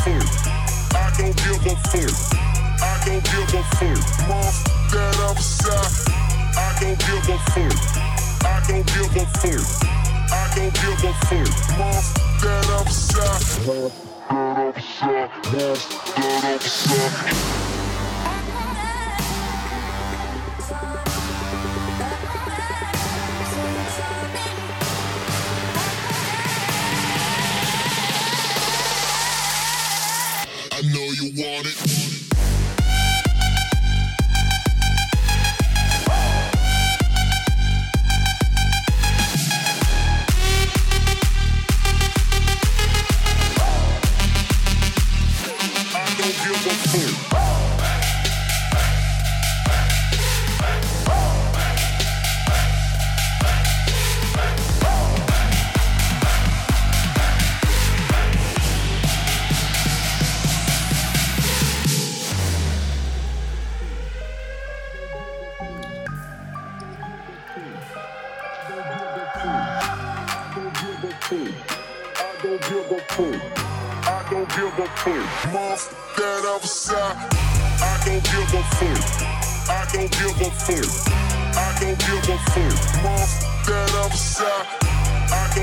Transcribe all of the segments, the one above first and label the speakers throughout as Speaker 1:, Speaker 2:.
Speaker 1: fuck. I don't give a fuck. I don't give a fuck. Mom, that upside. I don't give a fuck. I don't give a fuck. I don't give a fuck. Mom, that upside. Mom, that upside. Mom, that upside. want it.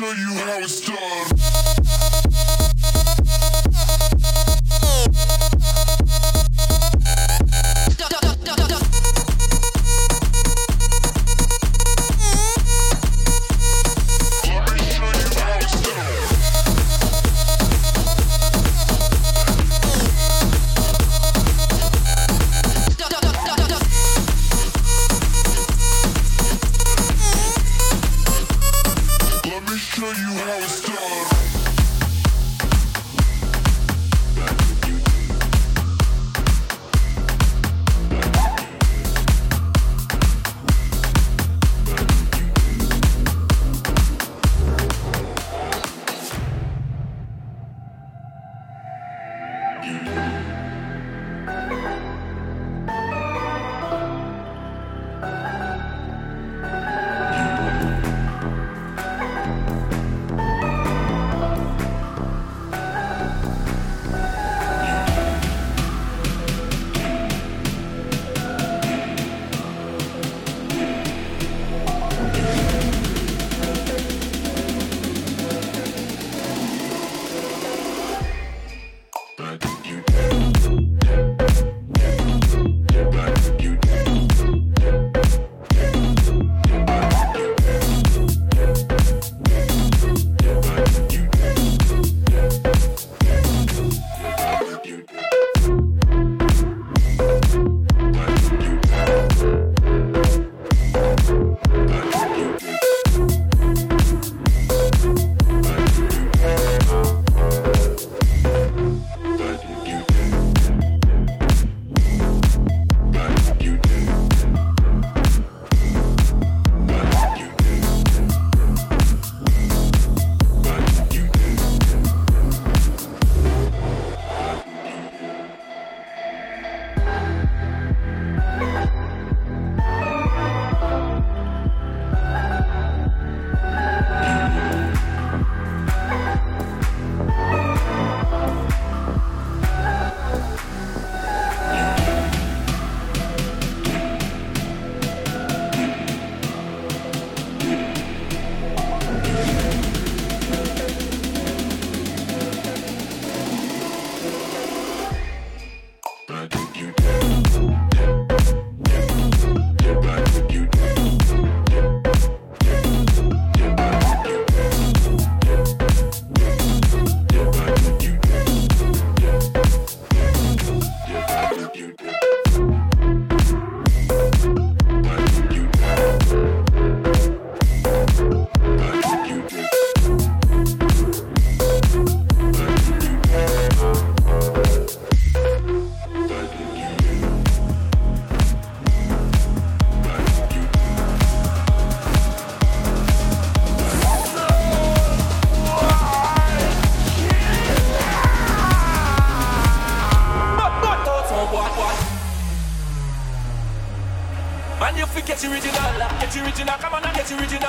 Speaker 1: show you how it's done.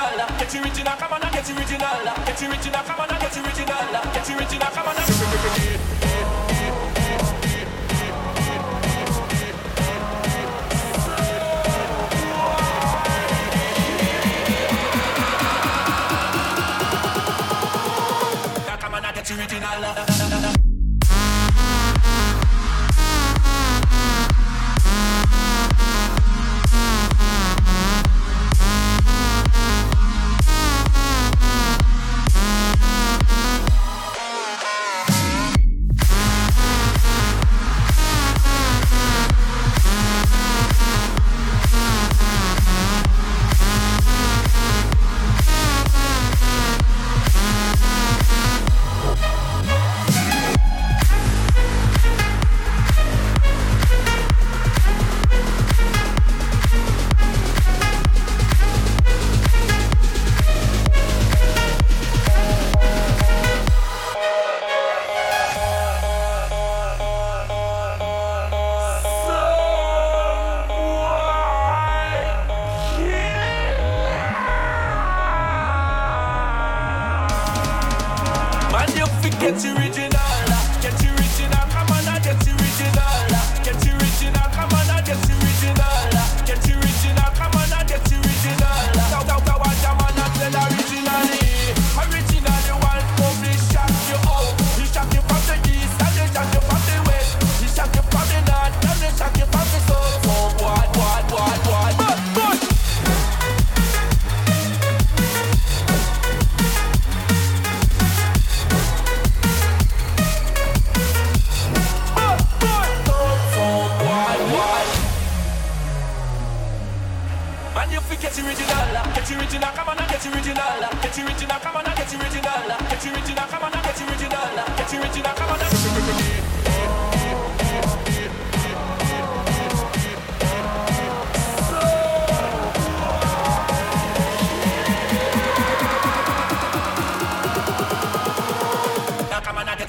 Speaker 2: original, get original, come on, get original, get original, come on.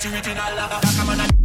Speaker 2: original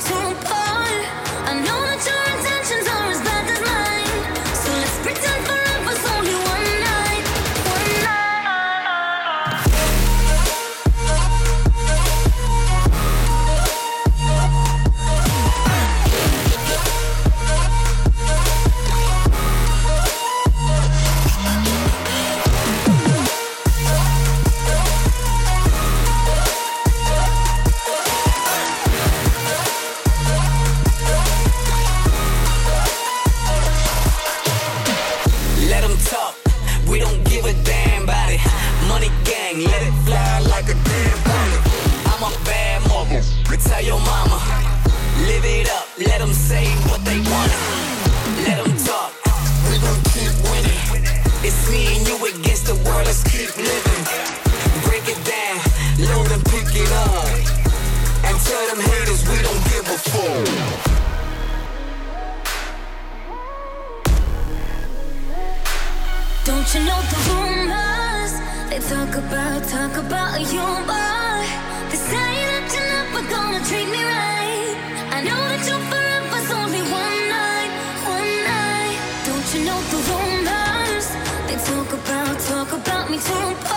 Speaker 2: takes are gone. I know Let them say what they want. Let them talk. We gon' keep winning. It's me and you against the world. Let's keep living. Break it down, load and pick it up. And tell them haters we
Speaker 3: don't give a fuck. Don't you know the rumors? They talk about, talk about you, but they say that you're never gonna
Speaker 4: treat me right. turn